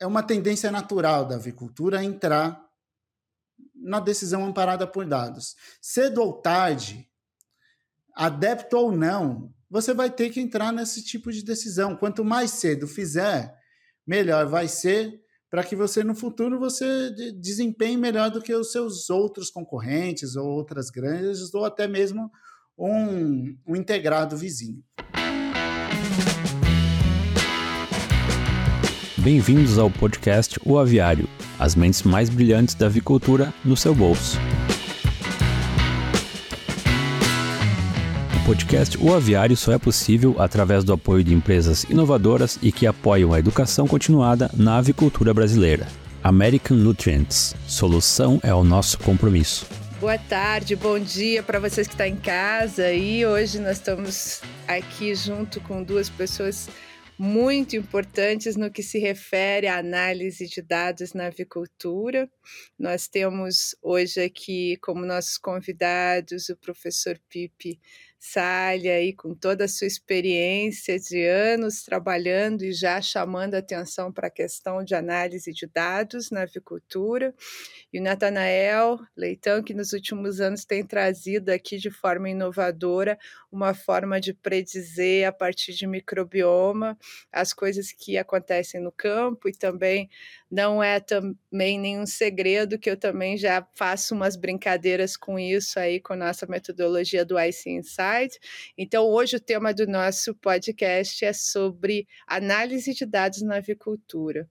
é uma tendência natural da avicultura entrar na decisão amparada por dados. Cedo ou tarde, adepto ou não, você vai ter que entrar nesse tipo de decisão. Quanto mais cedo fizer, melhor vai ser para que você no futuro você desempenhe melhor do que os seus outros concorrentes ou outras grandes ou até mesmo um, um integrado vizinho. Bem-vindos ao podcast O Aviário, as mentes mais brilhantes da avicultura no seu bolso. O podcast O Aviário só é possível através do apoio de empresas inovadoras e que apoiam a educação continuada na avicultura brasileira. American Nutrients. Solução é o nosso compromisso. Boa tarde, bom dia para vocês que estão em casa. E hoje nós estamos aqui junto com duas pessoas muito importantes no que se refere à análise de dados na avicultura. Nós temos hoje aqui como nossos convidados o professor Pipe Salha aí com toda a sua experiência de anos trabalhando e já chamando atenção para a questão de análise de dados na avicultura, e o Natanael Leitão, que nos últimos anos tem trazido aqui de forma inovadora uma forma de predizer a partir de microbioma as coisas que acontecem no campo e também não é também nenhum segredo que eu também já faço umas brincadeiras com isso aí com a nossa metodologia do IC Então, hoje o tema do nosso podcast é sobre análise de dados na avicultura.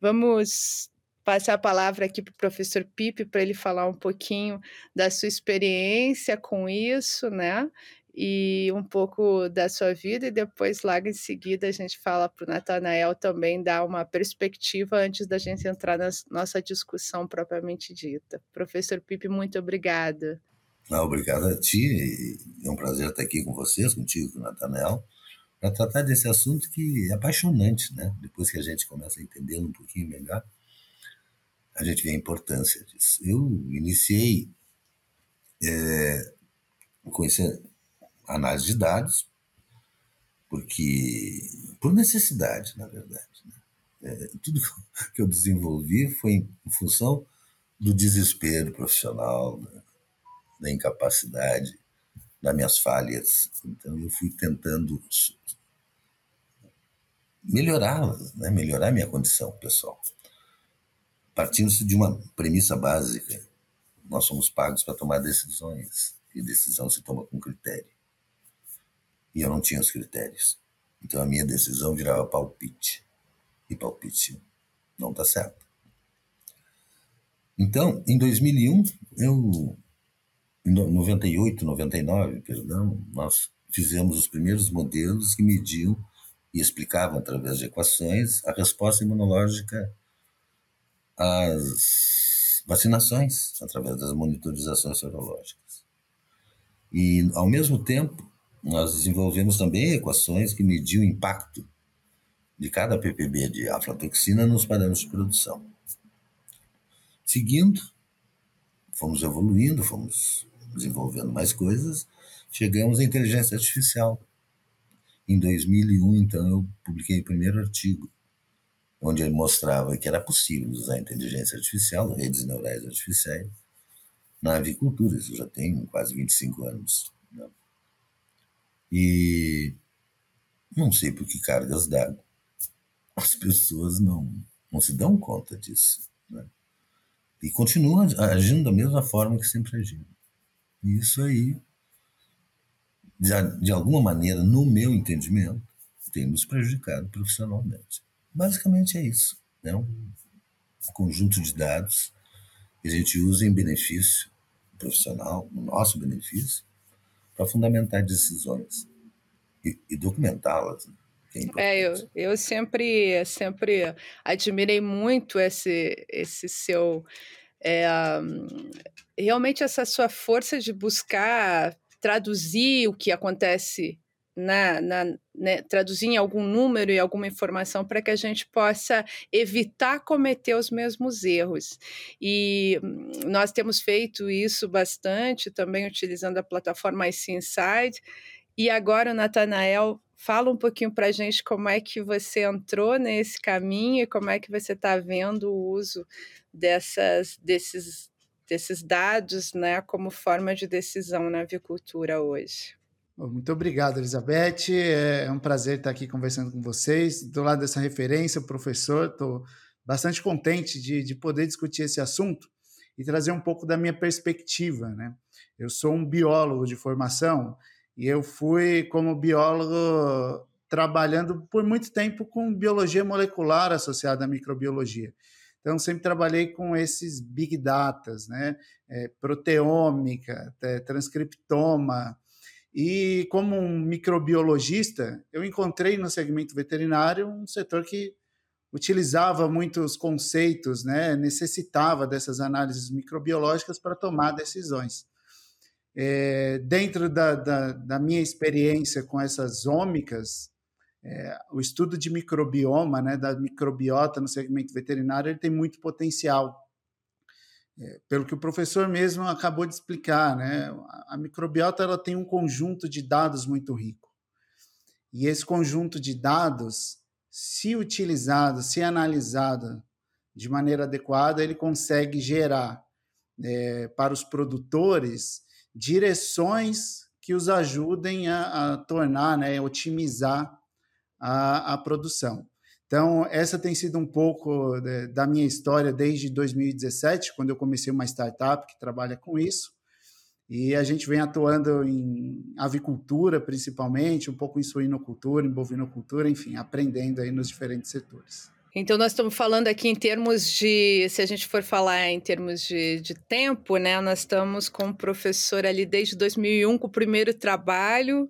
Vamos passar a palavra aqui para o professor Pipe para ele falar um pouquinho da sua experiência com isso, né? e um pouco da sua vida, e depois, logo em seguida, a gente fala para o Natanael também dar uma perspectiva antes da gente entrar na nossa discussão propriamente dita. Professor Pipe, muito obrigada. Ah, obrigado a ti, é um prazer estar aqui com vocês, contigo, com o Natanael, para tratar desse assunto que é apaixonante, né? Depois que a gente começa a entender um pouquinho melhor, a gente vê a importância disso. Eu iniciei é, conhecendo análise de dados, porque por necessidade, na verdade. Né? É, tudo que eu desenvolvi foi em função do desespero profissional, né? Da incapacidade, das minhas falhas. Então eu fui tentando melhorá-las, né? melhorar minha condição pessoal. Partindo-se de uma premissa básica: nós somos pagos para tomar decisões, e decisão se toma com critério e eu não tinha os critérios. Então a minha decisão virava palpite. E palpite não está certo. Então, em 2001, eu, 98, 99, perdão, nós fizemos os primeiros modelos que mediam e explicavam através de equações a resposta imunológica às vacinações, através das monitorizações sorológicas. E, ao mesmo tempo, nós desenvolvemos também equações que mediam o impacto de cada ppb de aflatoxina nos parâmetros de produção. Seguindo, fomos evoluindo, fomos desenvolvendo mais coisas, chegamos à inteligência artificial. Em 2001, então, eu publiquei o primeiro artigo, onde ele mostrava que era possível usar inteligência artificial, redes neurais artificiais, na avicultura. Isso já tem quase 25 anos. Né? E não sei por que cargas d'água. As pessoas não, não se dão conta disso. Né? E continuam agindo da mesma forma que sempre agiram. Isso aí, de, de alguma maneira, no meu entendimento, tem nos prejudicado profissionalmente. Basicamente é isso. É né? um conjunto de dados que a gente usa em benefício profissional, no nosso benefício, para fundamentar decisões e, e documentá-las. Né? É, é, eu, eu sempre, sempre admirei muito esse, esse seu. É, realmente, essa sua força de buscar traduzir o que acontece na, na né, traduzir em algum número e alguma informação para que a gente possa evitar cometer os mesmos erros. E hum, nós temos feito isso bastante, também utilizando a plataforma IC Inside, e agora o Natanael Fala um pouquinho para a gente como é que você entrou nesse caminho e como é que você está vendo o uso dessas, desses, desses dados né, como forma de decisão na avicultura hoje. Muito obrigado, Elizabeth. É um prazer estar aqui conversando com vocês. Do lado dessa referência, o professor, estou bastante contente de, de poder discutir esse assunto e trazer um pouco da minha perspectiva. Né? Eu sou um biólogo de formação e eu fui, como biólogo, trabalhando por muito tempo com biologia molecular associada à microbiologia. Então, sempre trabalhei com esses big datas, né? É, proteômica, transcriptoma. E como um microbiologista, eu encontrei no segmento veterinário um setor que utilizava muitos conceitos, né? necessitava dessas análises microbiológicas para tomar decisões. É, dentro da, da, da, minha experiência com essas ômicas, é, o estudo de microbioma, né, da microbiota no segmento veterinário, ele tem muito potencial. É, pelo que o professor mesmo acabou de explicar, né, a microbiota ela tem um conjunto de dados muito rico. E esse conjunto de dados, se utilizado, se analisado de maneira adequada, ele consegue gerar é, para os produtores direções que os ajudem a, a tornar, né, otimizar a, a produção. Então, essa tem sido um pouco de, da minha história desde 2017, quando eu comecei uma startup que trabalha com isso. E a gente vem atuando em avicultura, principalmente, um pouco em suinocultura, em bovinocultura, enfim, aprendendo aí nos diferentes setores. Então, nós estamos falando aqui em termos de, se a gente for falar em termos de, de tempo, né? Nós estamos com o professor ali desde 2001 com o primeiro trabalho,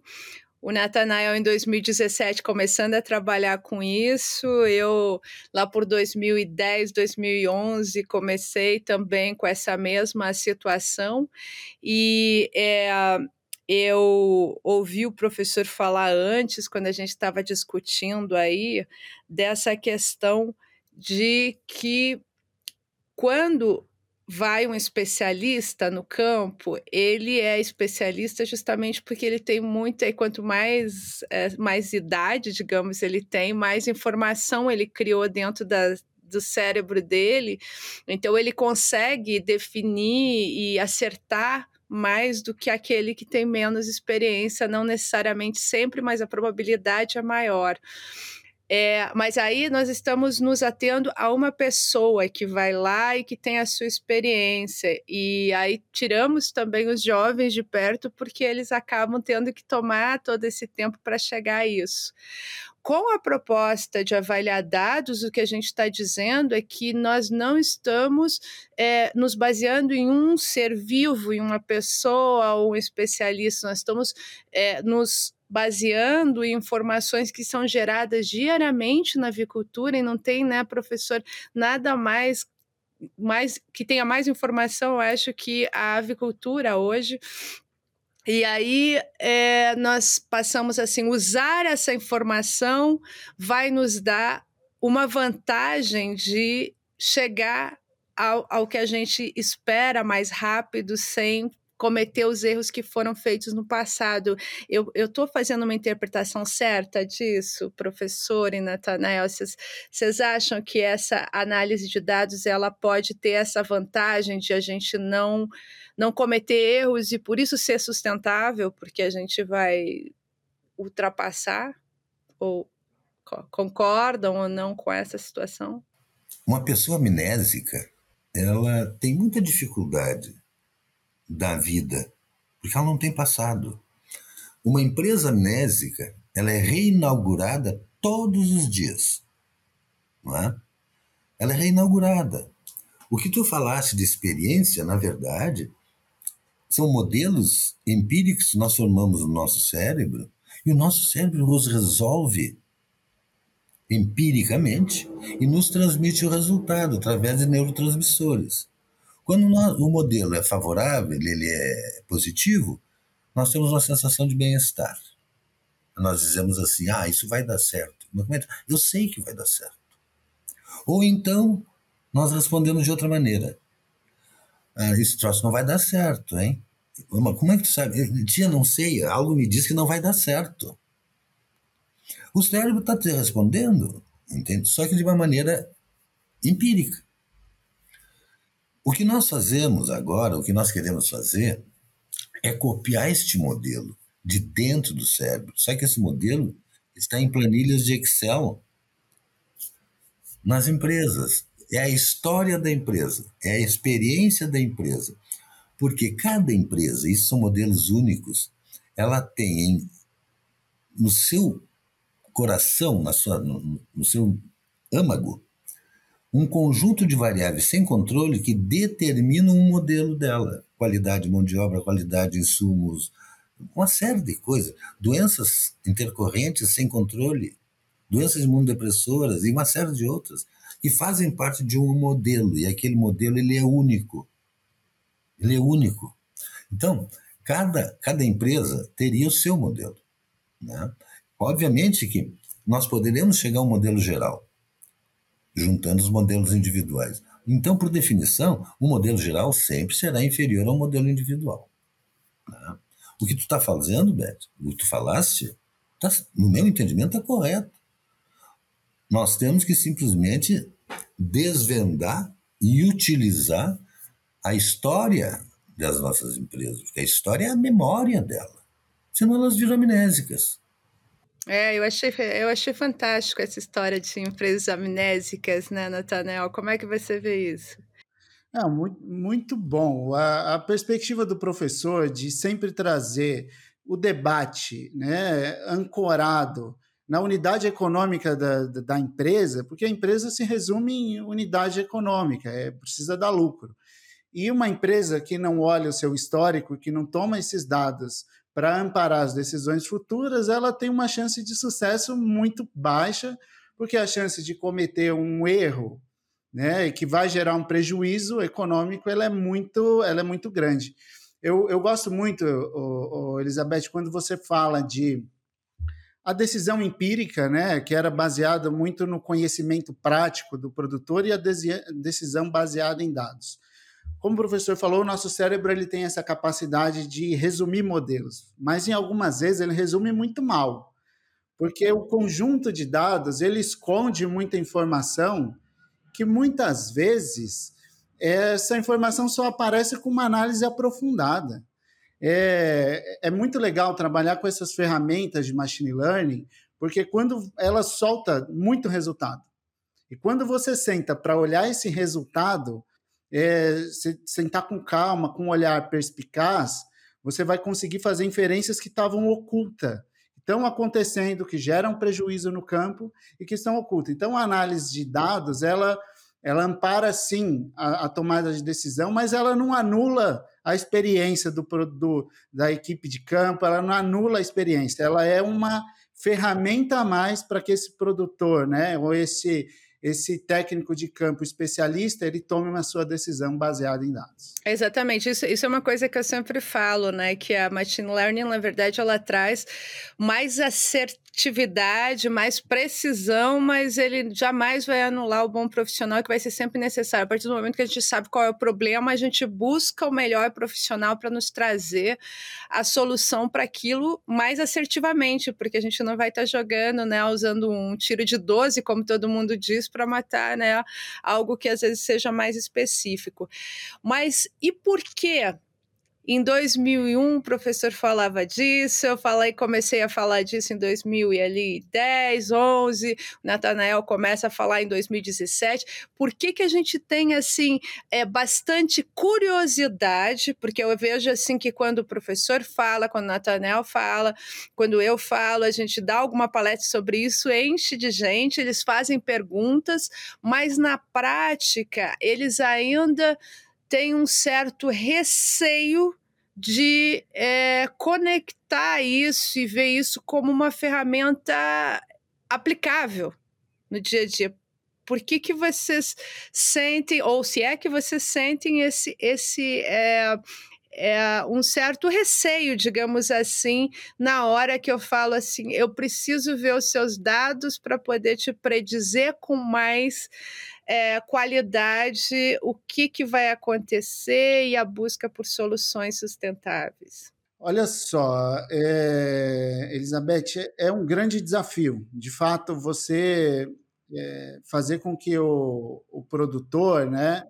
o Nathanael em 2017 começando a trabalhar com isso. Eu lá por 2010, 2011 comecei também com essa mesma situação e é, eu ouvi o professor falar antes, quando a gente estava discutindo aí, dessa questão de que quando vai um especialista no campo, ele é especialista justamente porque ele tem muita, e quanto mais, é, mais idade, digamos, ele tem, mais informação ele criou dentro da, do cérebro dele, então ele consegue definir e acertar mais do que aquele que tem menos experiência, não necessariamente sempre, mas a probabilidade é maior. É, mas aí nós estamos nos atendo a uma pessoa que vai lá e que tem a sua experiência. E aí tiramos também os jovens de perto, porque eles acabam tendo que tomar todo esse tempo para chegar a isso. Com a proposta de avaliar dados, o que a gente está dizendo é que nós não estamos é, nos baseando em um ser vivo, em uma pessoa ou um especialista, nós estamos é, nos baseando em informações que são geradas diariamente na avicultura e não tem, né, professor, nada mais mais que tenha mais informação, eu acho que a avicultura hoje e aí é, nós passamos assim, usar essa informação vai nos dar uma vantagem de chegar ao, ao que a gente espera mais rápido, sem cometer os erros que foram feitos no passado. Eu estou fazendo uma interpretação certa disso, professor e Natanael? Vocês acham que essa análise de dados ela pode ter essa vantagem de a gente não, não cometer erros e por isso ser sustentável, porque a gente vai ultrapassar? Ou concordam ou não com essa situação? Uma pessoa amnésica, ela tem muita dificuldade da vida, porque ela não tem passado. Uma empresa amnésica, ela é reinaugurada todos os dias, não é? Ela é reinaugurada. O que tu falaste de experiência, na verdade, são modelos empíricos que nós formamos no nosso cérebro e o nosso cérebro os resolve empiricamente e nos transmite o resultado através de neurotransmissores. Quando o modelo é favorável, ele é positivo, nós temos uma sensação de bem-estar. Nós dizemos assim: ah, isso vai dar certo. É Eu sei que vai dar certo. Ou então, nós respondemos de outra maneira: ah, esse troço não vai dar certo, hein? Como é que tu sabe? Tia, não sei, algo me diz que não vai dar certo. O cérebro está te respondendo, entende? Só que de uma maneira empírica. O que nós fazemos agora, o que nós queremos fazer, é copiar este modelo de dentro do cérebro. Só que esse modelo está em planilhas de Excel nas empresas. É a história da empresa, é a experiência da empresa. Porque cada empresa, isso são modelos únicos, ela tem no seu coração, na sua, no, no seu âmago, um conjunto de variáveis sem controle que determinam um modelo dela. Qualidade de mão de obra, qualidade de insumos, uma série de coisas. Doenças intercorrentes sem controle, doenças imunodepressoras e uma série de outras, que fazem parte de um modelo, e aquele modelo ele é único. Ele é único. Então, cada, cada empresa teria o seu modelo. Né? Obviamente que nós poderemos chegar a um modelo geral, juntando os modelos individuais. Então, por definição, o modelo geral sempre será inferior ao modelo individual. Né? O que tu está fazendo, Beto, o que tu falaste, tá, no meu entendimento, está correto. Nós temos que simplesmente desvendar e utilizar a história das nossas empresas, porque a história é a memória dela. Senão elas viram amnésicas. É, eu achei, eu achei fantástico essa história de empresas amnésicas, né, Natanel? Como é que você vê isso? É, muito, muito bom. A, a, perspectiva do professor de sempre trazer o debate né, ancorado na unidade econômica da, da, empresa, porque a empresa se resume em unidade econômica, é, precisa dar lucro. E uma empresa que não olha o seu histórico, que não toma esses dados para amparar as decisões futuras, ela tem uma chance de sucesso muito baixa, porque a chance de cometer um erro, né, que vai gerar um prejuízo econômico, ela é muito, ela é muito grande. Eu, eu gosto muito, o, o Elizabeth, quando você fala de a decisão empírica, né, que era baseada muito no conhecimento prático do produtor e a decisão baseada em dados. Como o professor falou, o nosso cérebro ele tem essa capacidade de resumir modelos, mas em algumas vezes ele resume muito mal, porque o conjunto de dados ele esconde muita informação que muitas vezes essa informação só aparece com uma análise aprofundada. É, é muito legal trabalhar com essas ferramentas de machine learning, porque quando ela solta muito resultado, e quando você senta para olhar esse resultado, é, sentar com calma, com um olhar perspicaz, você vai conseguir fazer inferências que estavam ocultas, estão acontecendo, que geram prejuízo no campo e que estão ocultas. Então, a análise de dados, ela, ela ampara, sim, a, a tomada de decisão, mas ela não anula a experiência do, do, da equipe de campo, ela não anula a experiência, ela é uma ferramenta a mais para que esse produtor, né, ou esse esse técnico de campo especialista ele tome uma sua decisão baseada em dados. Exatamente, isso, isso é uma coisa que eu sempre falo, né? Que a machine learning, na verdade, ela traz mais assertividade, mais precisão, mas ele jamais vai anular o bom profissional que vai ser sempre necessário. A partir do momento que a gente sabe qual é o problema, a gente busca o melhor profissional para nos trazer a solução para aquilo mais assertivamente, porque a gente não vai estar tá jogando, né? Usando um tiro de 12, como todo mundo diz, para matar, né? Algo que às vezes seja mais específico. Mas e por quê? Em 2001, o professor falava disso, eu falei, comecei a falar disso em 2010, 11, o Natanael começa a falar em 2017. Por que, que a gente tem, assim, é, bastante curiosidade? Porque eu vejo, assim, que quando o professor fala, quando o Natanael fala, quando eu falo, a gente dá alguma palestra sobre isso, enche de gente, eles fazem perguntas, mas na prática, eles ainda tem um certo receio de é, conectar isso e ver isso como uma ferramenta aplicável no dia a dia. Por que, que vocês sentem, ou se é que vocês sentem esse, esse é, é, um certo receio, digamos assim, na hora que eu falo assim, eu preciso ver os seus dados para poder te predizer com mais é, qualidade, o que, que vai acontecer e a busca por soluções sustentáveis. Olha só, é, Elizabeth, é um grande desafio. De fato, você é, fazer com que o, o produtor, né,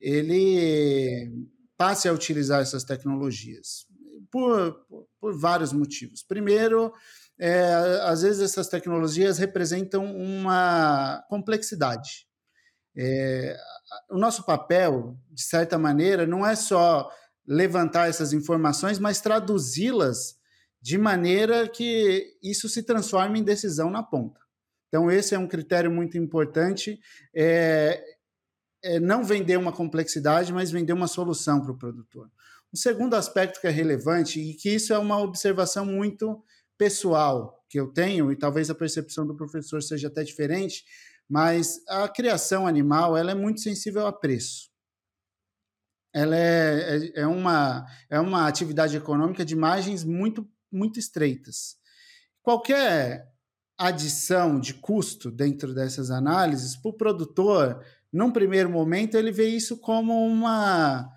ele passe a utilizar essas tecnologias por, por, vários motivos. Primeiro, é, às vezes essas tecnologias representam uma complexidade. É, o nosso papel, de certa maneira, não é só levantar essas informações, mas traduzi-las de maneira que isso se transforme em decisão na ponta. Então, esse é um critério muito importante. É, é não vender uma complexidade, mas vender uma solução para o produtor. Um segundo aspecto que é relevante, e que isso é uma observação muito pessoal que eu tenho, e talvez a percepção do professor seja até diferente, mas a criação animal ela é muito sensível a preço ela é, é, é, uma, é uma atividade econômica de margens muito, muito estreitas. Qualquer adição de custo dentro dessas análises, para o produtor, num primeiro momento, ele vê isso como uma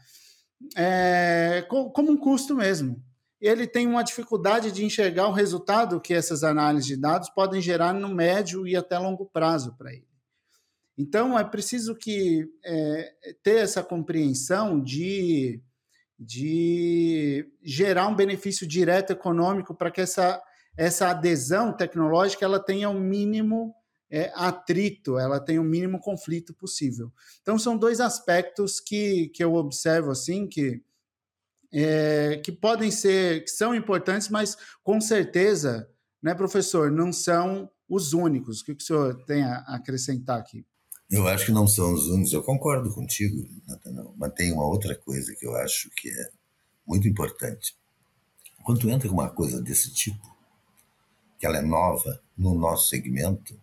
é, como um custo mesmo. Ele tem uma dificuldade de enxergar o resultado que essas análises de dados podem gerar no médio e até longo prazo para ele. Então, é preciso que é, ter essa compreensão de, de gerar um benefício direto econômico para que essa, essa adesão tecnológica ela tenha o mínimo é, atrito, ela tenha o mínimo conflito possível. Então, são dois aspectos que, que eu observo assim, que, é, que podem ser, que são importantes, mas com certeza, né, professor, não são os únicos. O que o senhor tem a acrescentar aqui? Eu acho que não são os únicos, eu concordo contigo, Natanão, mas tem uma outra coisa que eu acho que é muito importante. Quando tu entra com uma coisa desse tipo, que ela é nova no nosso segmento,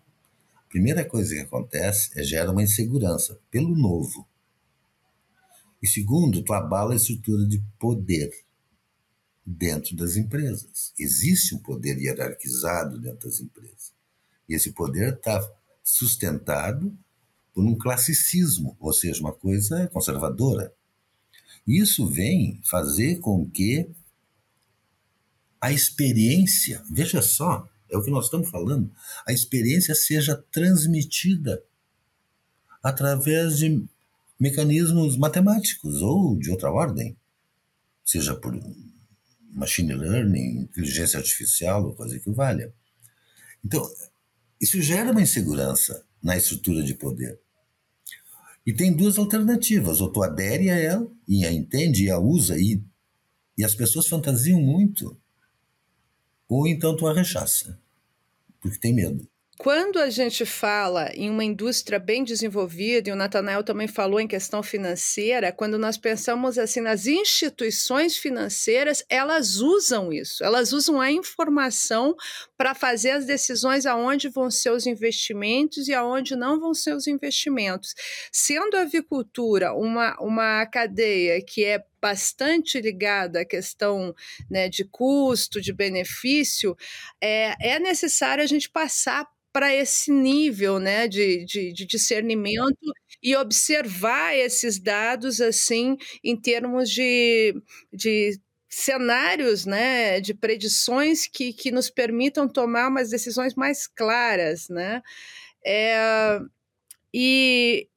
a primeira coisa que acontece é gera uma insegurança pelo novo. E segundo, tu abala a estrutura de poder dentro das empresas. Existe um poder hierarquizado dentro das empresas. E esse poder está sustentado por um classicismo, ou seja, uma coisa conservadora. Isso vem fazer com que a experiência, veja só, é o que nós estamos falando, a experiência seja transmitida através de mecanismos matemáticos ou de outra ordem, seja por machine learning, inteligência artificial ou coisa que valha. Então, isso gera uma insegurança na estrutura de poder. E tem duas alternativas: ou tu adere a ela e a entende e a usa, e, e as pessoas fantasiam muito, ou então tu a rechaça, porque tem medo. Quando a gente fala em uma indústria bem desenvolvida, e o Natanael também falou em questão financeira, quando nós pensamos assim nas instituições financeiras, elas usam isso, elas usam a informação para fazer as decisões aonde vão ser os investimentos e aonde não vão ser os investimentos. Sendo a avicultura uma, uma cadeia que é bastante ligada à questão né, de custo, de benefício, é, é necessário a gente passar para esse nível né, de, de, de, discernimento e observar esses dados assim em termos de, de cenários né, de predições que, que nos permitam tomar umas decisões mais claras. Né? É, e,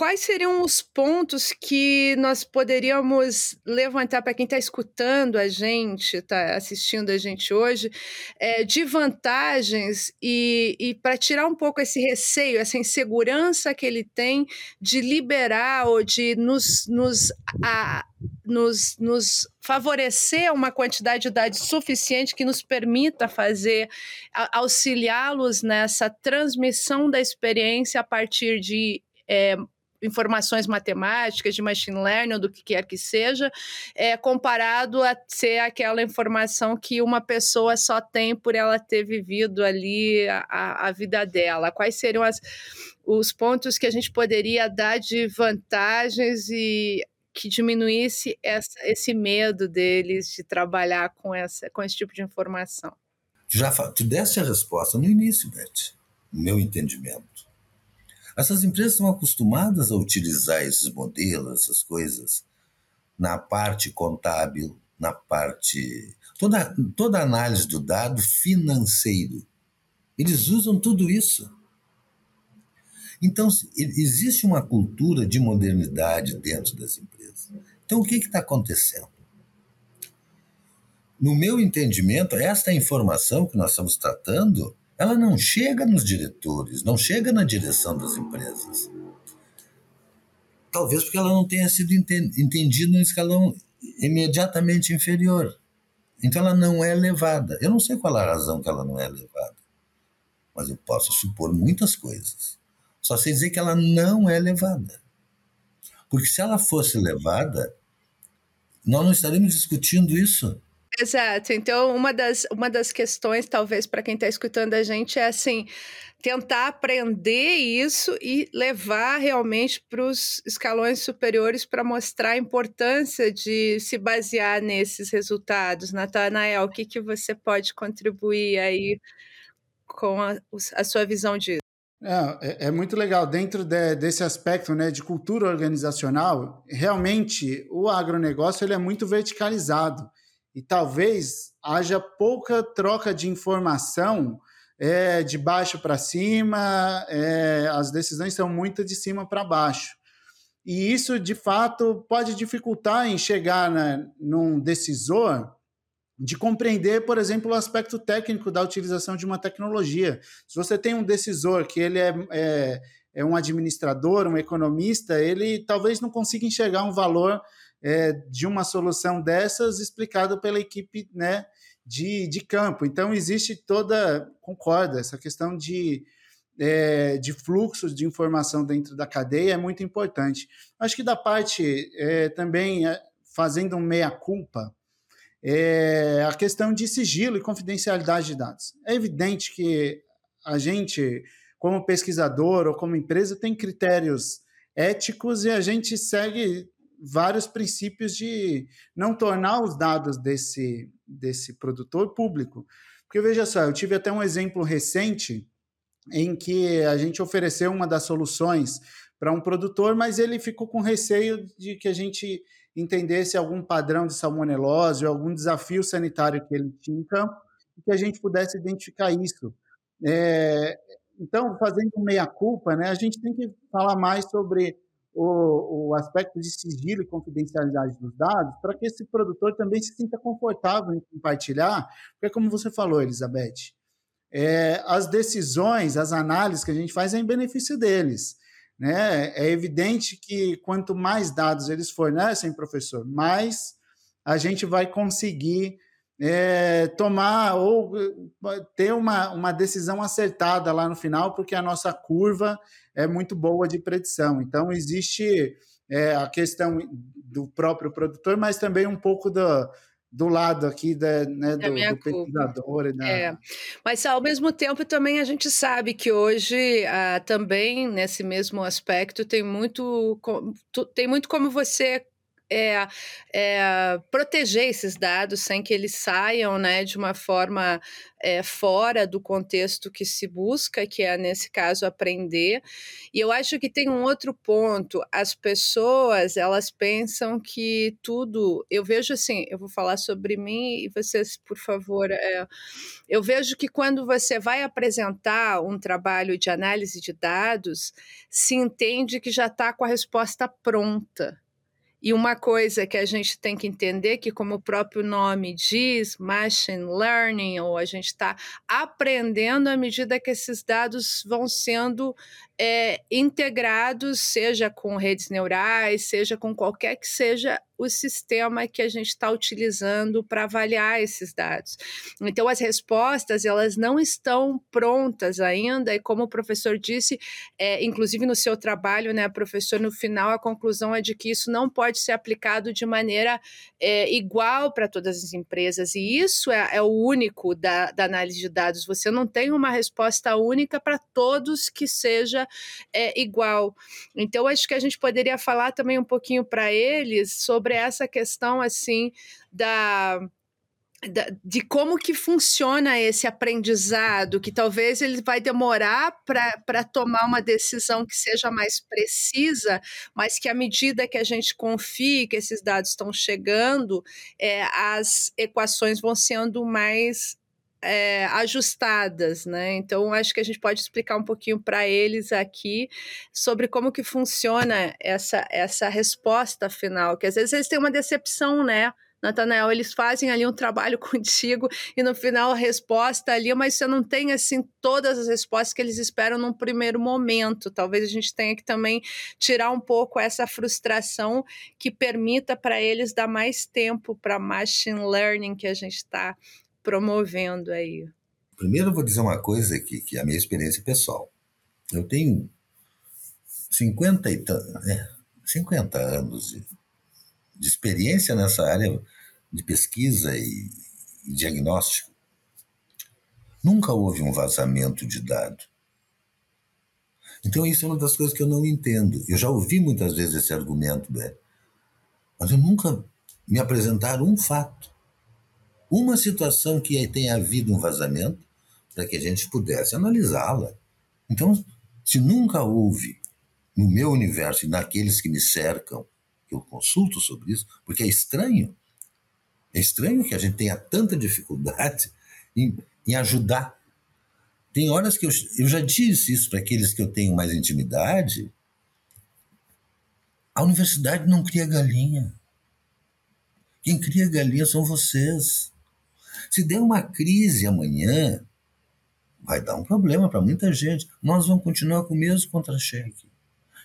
quais seriam os pontos que nós poderíamos levantar para quem está escutando a gente, está assistindo a gente hoje, é, de vantagens e, e para tirar um pouco esse receio, essa insegurança que ele tem de liberar ou de nos, nos, a, nos, nos favorecer uma quantidade de dados suficiente que nos permita fazer, auxiliá-los nessa transmissão da experiência a partir de é, informações matemáticas, de machine learning, ou do que quer que seja, é, comparado a ser aquela informação que uma pessoa só tem por ela ter vivido ali a, a vida dela. Quais seriam as, os pontos que a gente poderia dar de vantagens e que diminuísse essa, esse medo deles de trabalhar com, essa, com esse tipo de informação? Já tu deste a resposta no início, Beth, meu entendimento. Essas empresas estão acostumadas a utilizar esses modelos, essas coisas, na parte contábil, na parte. Toda, toda análise do dado financeiro. Eles usam tudo isso. Então, existe uma cultura de modernidade dentro das empresas. Então, o que está acontecendo? No meu entendimento, esta informação que nós estamos tratando, ela não chega nos diretores, não chega na direção das empresas. Talvez porque ela não tenha sido entendida no escalão imediatamente inferior. Então ela não é levada. Eu não sei qual a razão que ela não é levada, mas eu posso supor muitas coisas. Só sei dizer que ela não é levada. Porque se ela fosse levada, nós não estaríamos discutindo isso. Exato. Então, uma das, uma das questões, talvez, para quem está escutando a gente, é assim: tentar aprender isso e levar realmente para os escalões superiores para mostrar a importância de se basear nesses resultados. Natanael, o que, que você pode contribuir aí com a, a sua visão disso? É, é, é muito legal. Dentro de, desse aspecto né, de cultura organizacional, realmente o agronegócio ele é muito verticalizado e talvez haja pouca troca de informação é, de baixo para cima, é, as decisões são muito de cima para baixo. E isso, de fato, pode dificultar em chegar num decisor de compreender, por exemplo, o aspecto técnico da utilização de uma tecnologia. Se você tem um decisor que ele é, é, é um administrador, um economista, ele talvez não consiga enxergar um valor é, de uma solução dessas explicado pela equipe né, de, de campo. Então, existe toda, concordo, essa questão de, é, de fluxos de informação dentro da cadeia é muito importante. Acho que da parte é, também, é, fazendo um meia-culpa, é a questão de sigilo e confidencialidade de dados. É evidente que a gente, como pesquisador ou como empresa, tem critérios éticos e a gente segue vários princípios de não tornar os dados desse, desse produtor público. Porque veja só, eu tive até um exemplo recente em que a gente ofereceu uma das soluções para um produtor, mas ele ficou com receio de que a gente entendesse algum padrão de salmonelose ou algum desafio sanitário que ele tinha em campo e que a gente pudesse identificar isso. É, então, fazendo meia-culpa, né, a gente tem que falar mais sobre o, o aspecto de sigilo e confidencialidade dos dados para que esse produtor também se sinta confortável em compartilhar, porque, como você falou, Elizabeth, é, as decisões, as análises que a gente faz é em benefício deles. Né? É evidente que quanto mais dados eles fornecem, professor, mais a gente vai conseguir é, tomar ou ter uma, uma decisão acertada lá no final, porque a nossa curva é muito boa de predição. Então, existe é, a questão do próprio produtor, mas também um pouco do, do lado aqui da, né, do, do pesquisador. Da... É. Mas, ao mesmo tempo, também a gente sabe que hoje, ah, também, nesse mesmo aspecto, tem muito, tem muito como você é, é, proteger esses dados sem que eles saiam né, de uma forma é, fora do contexto que se busca, que é, nesse caso, aprender. E eu acho que tem um outro ponto. As pessoas, elas pensam que tudo... Eu vejo assim, eu vou falar sobre mim e vocês, por favor... É, eu vejo que quando você vai apresentar um trabalho de análise de dados, se entende que já está com a resposta pronta. E uma coisa que a gente tem que entender que, como o próprio nome diz, machine learning, ou a gente está aprendendo à medida que esses dados vão sendo é, integrados, seja com redes neurais, seja com qualquer que seja o sistema que a gente está utilizando para avaliar esses dados. Então, as respostas elas não estão prontas ainda, e como o professor disse, é, inclusive no seu trabalho, né, professor, no final a conclusão é de que isso não pode ser aplicado de maneira é, igual para todas as empresas, e isso é, é o único da, da análise de dados. Você não tem uma resposta única para todos que seja é, igual. Então, acho que a gente poderia falar também um pouquinho para eles sobre essa questão assim da de como que funciona esse aprendizado, que talvez ele vai demorar para tomar uma decisão que seja mais precisa, mas que à medida que a gente confie que esses dados estão chegando, é, as equações vão sendo mais é, ajustadas, né? Então acho que a gente pode explicar um pouquinho para eles aqui sobre como que funciona essa essa resposta final, que às vezes eles têm uma decepção, né? Natanael, eles fazem ali um trabalho contigo e no final a resposta ali, mas você não tem assim todas as respostas que eles esperam num primeiro momento. Talvez a gente tenha que também tirar um pouco essa frustração que permita para eles dar mais tempo para machine learning que a gente está promovendo aí. Primeiro eu vou dizer uma coisa aqui, que é a minha experiência pessoal. Eu tenho 50 e é, 50 anos de de experiência nessa área de pesquisa e, e diagnóstico, nunca houve um vazamento de dado. Então, isso é uma das coisas que eu não entendo. Eu já ouvi muitas vezes esse argumento, né? mas eu nunca me apresentaram um fato, uma situação que tenha havido um vazamento para que a gente pudesse analisá-la. Então, se nunca houve no meu universo e naqueles que me cercam que eu consulto sobre isso, porque é estranho. É estranho que a gente tenha tanta dificuldade em, em ajudar. Tem horas que eu, eu já disse isso para aqueles que eu tenho mais intimidade. A universidade não cria galinha. Quem cria galinha são vocês. Se der uma crise amanhã, vai dar um problema para muita gente. Nós vamos continuar com o mesmo contra-cheque.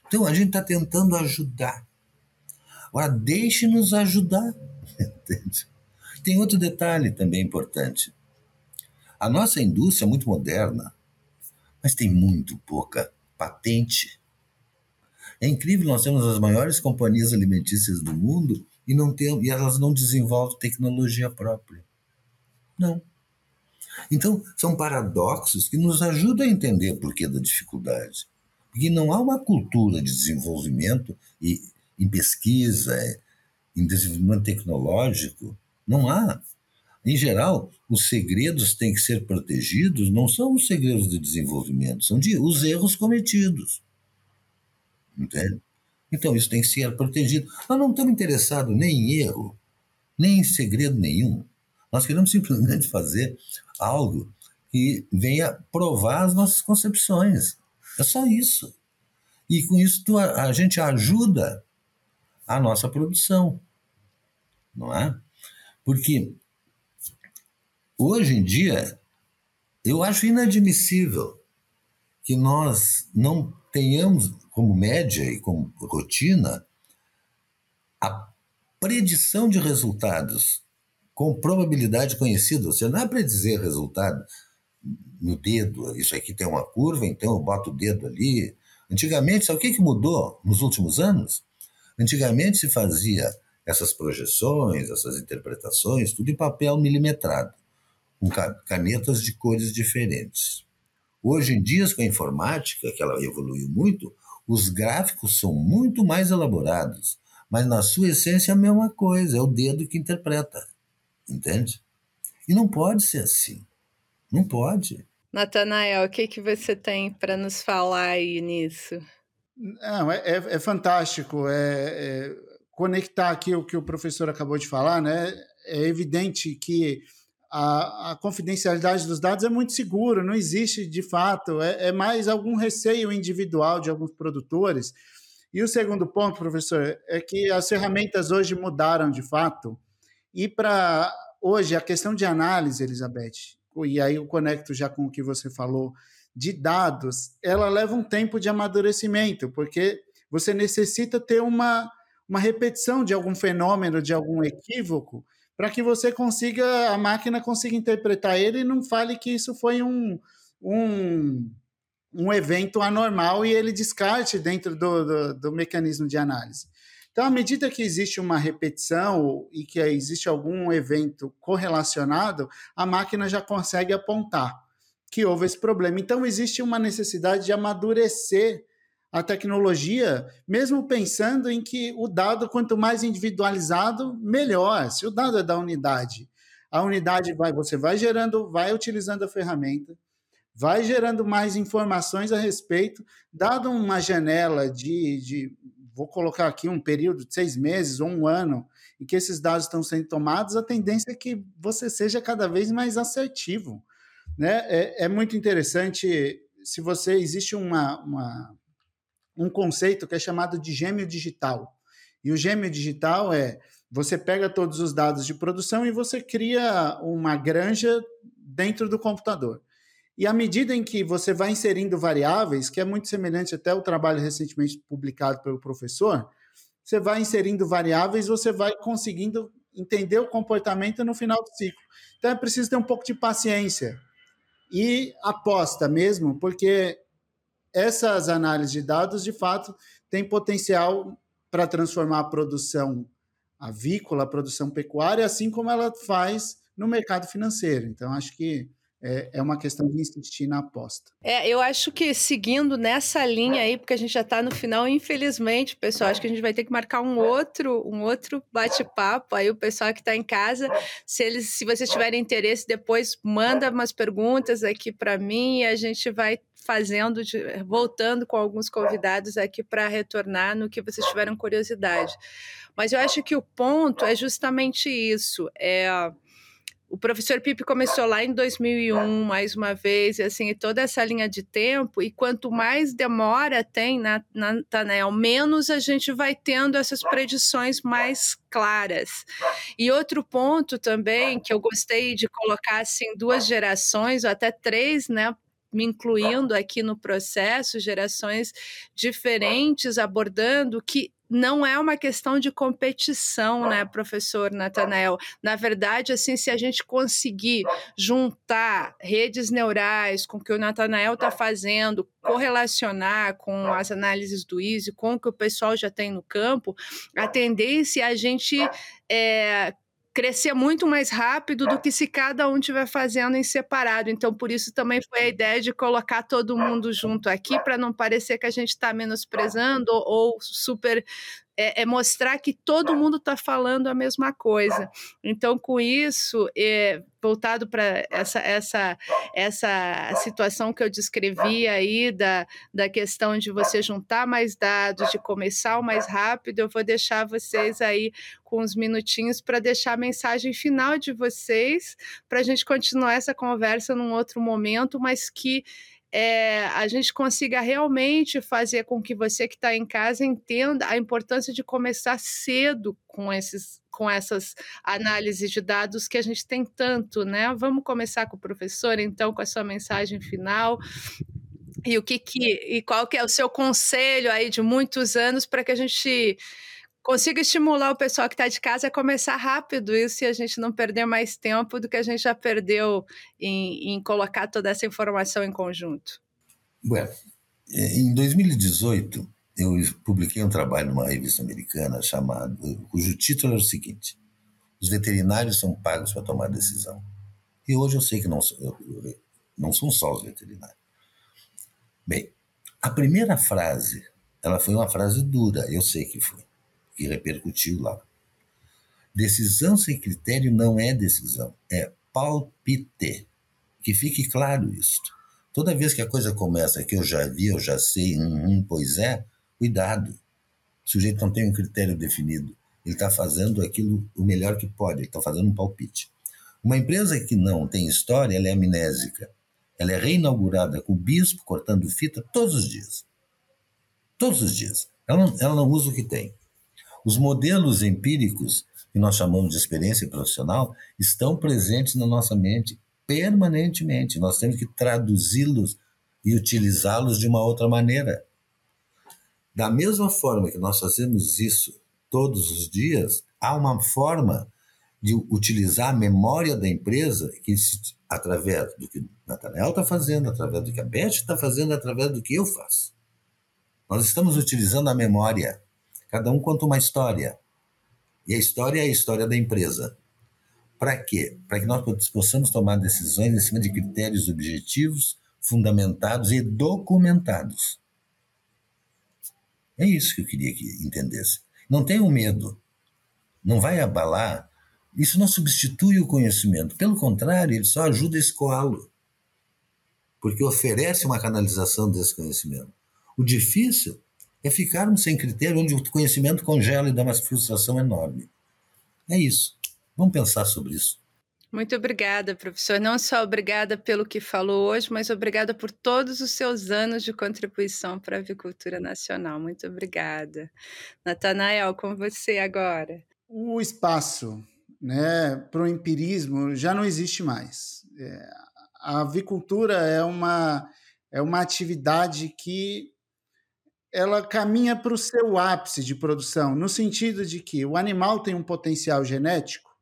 Então a gente está tentando ajudar. Agora, deixe-nos ajudar. Tem outro detalhe também importante. A nossa indústria é muito moderna, mas tem muito pouca patente. É incrível, nós temos as maiores companhias alimentícias do mundo e, não tem, e elas não desenvolvem tecnologia própria. Não. Então, são paradoxos que nos ajudam a entender o porquê da dificuldade. Porque não há uma cultura de desenvolvimento e em pesquisa, em desenvolvimento tecnológico, não há. Em geral, os segredos têm que ser protegidos, não são os segredos de desenvolvimento, são de, os erros cometidos. Entende? Então, isso tem que ser protegido. Nós não estamos interessados nem em erro, nem em segredo nenhum. Nós queremos simplesmente fazer algo que venha provar as nossas concepções. É só isso. E com isso a gente ajuda a nossa produção. Não é? Porque hoje em dia eu acho inadmissível que nós não tenhamos como média e como rotina a predição de resultados com probabilidade conhecida. Você não é predizer resultado no dedo, isso aqui tem uma curva, então eu boto o dedo ali. Antigamente, sabe o que, que mudou nos últimos anos? Antigamente se fazia essas projeções, essas interpretações, tudo em papel milimetrado, com canetas de cores diferentes. Hoje em dia, com a informática, que ela evoluiu muito, os gráficos são muito mais elaborados, mas na sua essência é a mesma coisa, é o dedo que interpreta, entende? E não pode ser assim. Não pode. Natanael, o que, que você tem para nos falar aí nisso? Não, é, é, é fantástico. É, é, conectar aqui o que o professor acabou de falar, né? É evidente que a, a confidencialidade dos dados é muito segura, não existe de fato, é, é mais algum receio individual de alguns produtores. E o segundo ponto, professor, é que as ferramentas hoje mudaram de fato. E para hoje, a questão de análise, Elizabeth, e aí eu conecto já com o que você falou, de dados, ela leva um tempo de amadurecimento, porque você necessita ter uma, uma repetição de algum fenômeno, de algum equívoco, para que você consiga, a máquina consiga interpretar ele e não fale que isso foi um, um, um evento anormal e ele descarte dentro do, do, do mecanismo de análise. Então, à medida que existe uma repetição e que existe algum evento correlacionado, a máquina já consegue apontar que houve esse problema. Então, existe uma necessidade de amadurecer a tecnologia, mesmo pensando em que o dado, quanto mais individualizado, melhor. Se o dado é da unidade, a unidade vai, você vai gerando, vai utilizando a ferramenta, vai gerando mais informações a respeito, dado uma janela de, de vou colocar aqui um período de seis meses ou um ano, em que esses dados estão sendo tomados, a tendência é que você seja cada vez mais assertivo. Né? É, é muito interessante se você existe uma, uma, um conceito que é chamado de gêmeo digital. E o gêmeo digital é você pega todos os dados de produção e você cria uma granja dentro do computador. E à medida em que você vai inserindo variáveis, que é muito semelhante até ao trabalho recentemente publicado pelo professor, você vai inserindo variáveis, você vai conseguindo entender o comportamento no final do ciclo. Então é preciso ter um pouco de paciência e aposta mesmo, porque essas análises de dados, de fato, têm potencial para transformar a produção avícola, a produção pecuária, assim como ela faz no mercado financeiro. Então, acho que é, é uma questão de insistir na aposta. É, eu acho que seguindo nessa linha aí, porque a gente já está no final, infelizmente, pessoal, acho que a gente vai ter que marcar um outro, um outro bate-papo. Aí o pessoal que está em casa, se eles, se vocês tiverem interesse, depois manda umas perguntas aqui para mim e a gente vai fazendo, de, voltando com alguns convidados aqui para retornar no que vocês tiveram curiosidade. Mas eu acho que o ponto é justamente isso. É o professor Pipe começou lá em 2001, mais uma vez, e assim, toda essa linha de tempo, e quanto mais demora tem na, na Tanel, menos a gente vai tendo essas predições mais claras. E outro ponto também que eu gostei de colocar assim duas gerações, ou até três, né, me incluindo aqui no processo, gerações diferentes abordando que não é uma questão de competição, né, professor Natanael? Na verdade, assim, se a gente conseguir juntar redes neurais com o que o Natanael está fazendo, correlacionar com as análises do Easy, com o que o pessoal já tem no campo, a tendência é a gente é, crescer muito mais rápido do que se cada um estiver fazendo em separado. Então, por isso também foi a ideia de colocar todo mundo junto aqui, para não parecer que a gente está menosprezando ou super é, é, mostrar que todo mundo está falando a mesma coisa. Então, com isso, é, voltado para essa, essa, essa situação que eu descrevi aí da, da questão de você juntar mais dados, de começar o mais rápido, eu vou deixar vocês aí com uns minutinhos para deixar a mensagem final de vocês, para a gente continuar essa conversa num outro momento, mas que é, a gente consiga realmente fazer com que você que está em casa entenda a importância de começar cedo com esses com essas análises de dados que a gente tem tanto, né? Vamos começar com o professor, então, com a sua mensagem final. E o que, que e qual que é o seu conselho aí de muitos anos para que a gente consiga estimular o pessoal que está de casa a começar rápido isso e a gente não perder mais tempo do que a gente já perdeu em, em colocar toda essa informação em conjunto. Bueno, é, em 2018 eu publiquei um trabalho numa revista americana chamado, cujo título era o seguinte: Os veterinários são pagos para tomar decisão. E hoje eu sei que não, não são só os veterinários. Bem, a primeira frase, ela foi uma frase dura, eu sei que foi que repercutiu lá. Decisão sem critério não é decisão, é palpite. Que fique claro isso. Toda vez que a coisa começa que eu já vi, eu já sei, hum, hum, pois é, cuidado. O sujeito não tem um critério definido. Ele está fazendo aquilo o melhor que pode, ele está fazendo um palpite. Uma empresa que não tem história, ela é amnésica. Ela é reinaugurada com o bispo cortando fita todos os dias. Todos os dias. Ela não, ela não usa o que tem. Os modelos empíricos, que nós chamamos de experiência profissional, estão presentes na nossa mente permanentemente. Nós temos que traduzi-los e utilizá-los de uma outra maneira. Da mesma forma que nós fazemos isso todos os dias, há uma forma de utilizar a memória da empresa que, através do que o Nathanael está fazendo, através do que a Beth está fazendo, através do que eu faço. Nós estamos utilizando a memória Cada um conta uma história. E a história é a história da empresa. Para quê? Para que nós possamos tomar decisões em cima de critérios objetivos, fundamentados e documentados. É isso que eu queria que entendesse. Não tenham medo. Não vai abalar Isso não substitui o conhecimento, pelo contrário, ele só ajuda a escoá-lo, porque oferece uma canalização desse conhecimento. O difícil é ficarmos sem critério, onde o conhecimento congela e dá uma frustração enorme. É isso. Vamos pensar sobre isso. Muito obrigada, professor. Não só obrigada pelo que falou hoje, mas obrigada por todos os seus anos de contribuição para a avicultura nacional. Muito obrigada. Natanael, com você agora. O espaço né, para o empirismo já não existe mais. É, a avicultura é uma, é uma atividade que ela caminha para o seu ápice de produção, no sentido de que o animal tem um potencial genético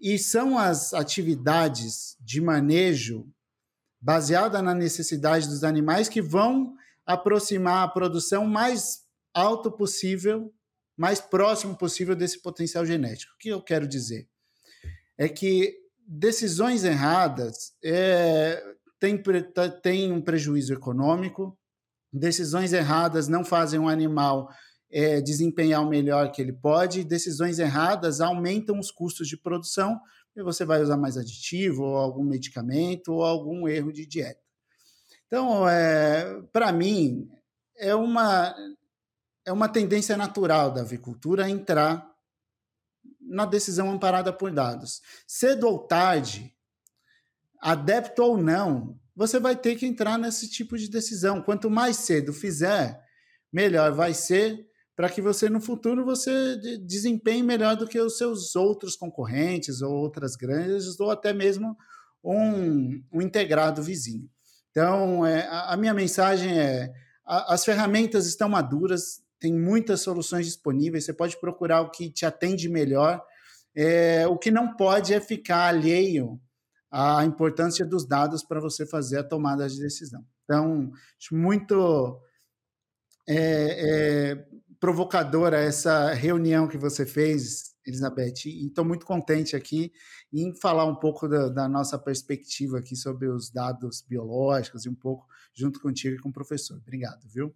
e são as atividades de manejo baseada na necessidade dos animais que vão aproximar a produção mais alto possível, mais próximo possível desse potencial genético. O que eu quero dizer? É que decisões erradas é, têm tem um prejuízo econômico, decisões erradas não fazem um animal é, desempenhar o melhor que ele pode, decisões erradas aumentam os custos de produção e você vai usar mais aditivo, ou algum medicamento, ou algum erro de dieta. Então, é, para mim, é uma, é uma tendência natural da avicultura entrar na decisão amparada por dados. Cedo ou tarde, adepto ou não, você vai ter que entrar nesse tipo de decisão. Quanto mais cedo fizer, melhor vai ser para que você no futuro você desempenhe melhor do que os seus outros concorrentes ou outras grandes ou até mesmo um, um integrado vizinho. Então, é, a, a minha mensagem é: a, as ferramentas estão maduras, tem muitas soluções disponíveis, você pode procurar o que te atende melhor. É, o que não pode é ficar alheio à importância dos dados para você fazer a tomada de decisão. Então, acho muito é, é, provocadora essa reunião que você fez, Elizabeth, e estou muito contente aqui em falar um pouco da, da, nossa perspectiva aqui sobre os dados biológicos e um pouco junto contigo e com o professor. Obrigado, viu?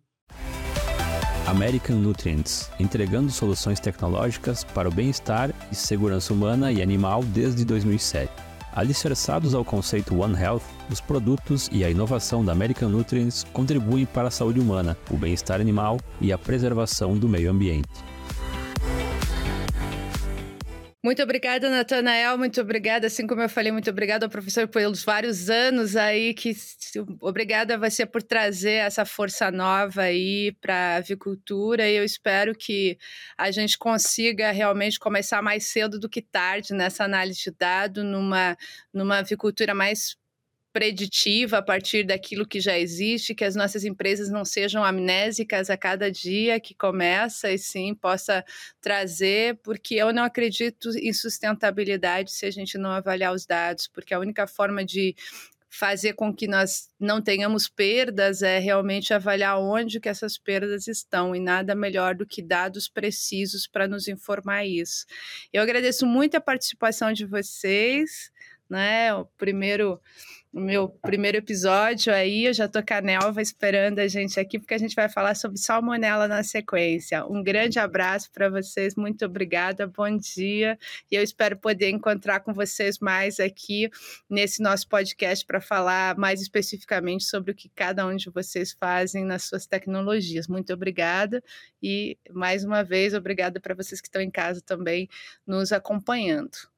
American Nutrients, entregando soluções tecnológicas para o bem-estar e segurança humana e animal desde 2007. Alicerçados ao conceito One Health, os produtos e a inovação da American Nutrients contribuem para a saúde humana, o bem-estar animal e a preservação do meio ambiente. Muito obrigada, Natanael. Muito obrigada, assim como eu falei, muito obrigada ao professor pelos vários anos aí. Que obrigada a você por trazer essa força nova aí para a avicultura. E eu espero que a gente consiga realmente começar mais cedo do que tarde nessa análise de dados, numa, numa avicultura mais preditiva a partir daquilo que já existe, que as nossas empresas não sejam amnésicas a cada dia que começa e sim possa trazer, porque eu não acredito em sustentabilidade se a gente não avaliar os dados, porque a única forma de fazer com que nós não tenhamos perdas é realmente avaliar onde que essas perdas estão e nada melhor do que dados precisos para nos informar isso. Eu agradeço muito a participação de vocês, né? O primeiro no meu primeiro episódio aí. Eu já tô com a Nelva esperando a gente aqui, porque a gente vai falar sobre salmonela na sequência. Um grande abraço para vocês, muito obrigada, bom dia. E eu espero poder encontrar com vocês mais aqui nesse nosso podcast para falar mais especificamente sobre o que cada um de vocês fazem nas suas tecnologias. Muito obrigada e mais uma vez obrigada para vocês que estão em casa também nos acompanhando.